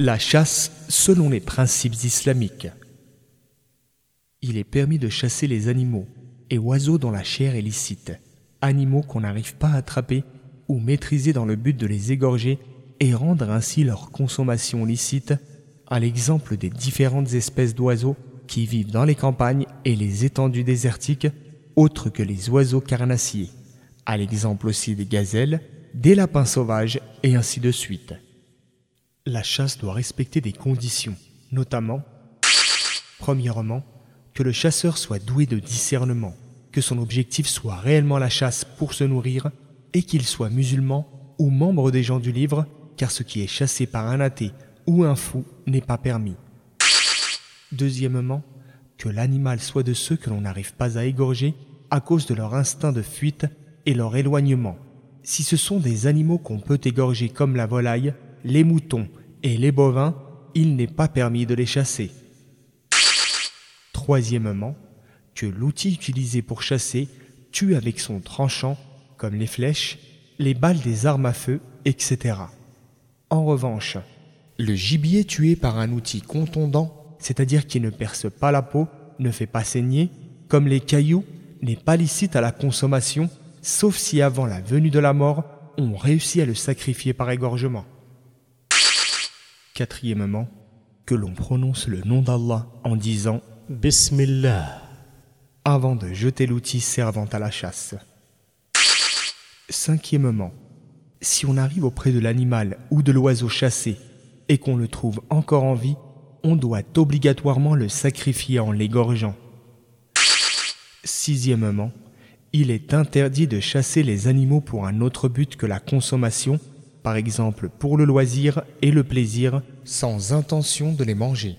La chasse selon les principes islamiques. Il est permis de chasser les animaux et oiseaux dont la chair est licite, animaux qu'on n'arrive pas à attraper ou maîtriser dans le but de les égorger et rendre ainsi leur consommation licite, à l'exemple des différentes espèces d'oiseaux qui vivent dans les campagnes et les étendues désertiques, autres que les oiseaux carnassiers, à l'exemple aussi des gazelles, des lapins sauvages et ainsi de suite. La chasse doit respecter des conditions, notamment, premièrement, que le chasseur soit doué de discernement, que son objectif soit réellement la chasse pour se nourrir, et qu'il soit musulman ou membre des gens du livre, car ce qui est chassé par un athée ou un fou n'est pas permis. Deuxièmement, que l'animal soit de ceux que l'on n'arrive pas à égorger à cause de leur instinct de fuite et leur éloignement. Si ce sont des animaux qu'on peut égorger comme la volaille, les moutons et les bovins, il n'est pas permis de les chasser. Troisièmement, que l'outil utilisé pour chasser tue avec son tranchant, comme les flèches, les balles des armes à feu, etc. En revanche, le gibier tué par un outil contondant, c'est-à-dire qui ne perce pas la peau, ne fait pas saigner, comme les cailloux, n'est pas licite à la consommation, sauf si avant la venue de la mort, on réussit à le sacrifier par égorgement. Quatrièmement, que l'on prononce le nom d'Allah en disant Bismillah avant de jeter l'outil servant à la chasse. Cinquièmement, si on arrive auprès de l'animal ou de l'oiseau chassé et qu'on le trouve encore en vie, on doit obligatoirement le sacrifier en l'égorgeant. Sixièmement, il est interdit de chasser les animaux pour un autre but que la consommation, par exemple pour le loisir et le plaisir, sans intention de les manger.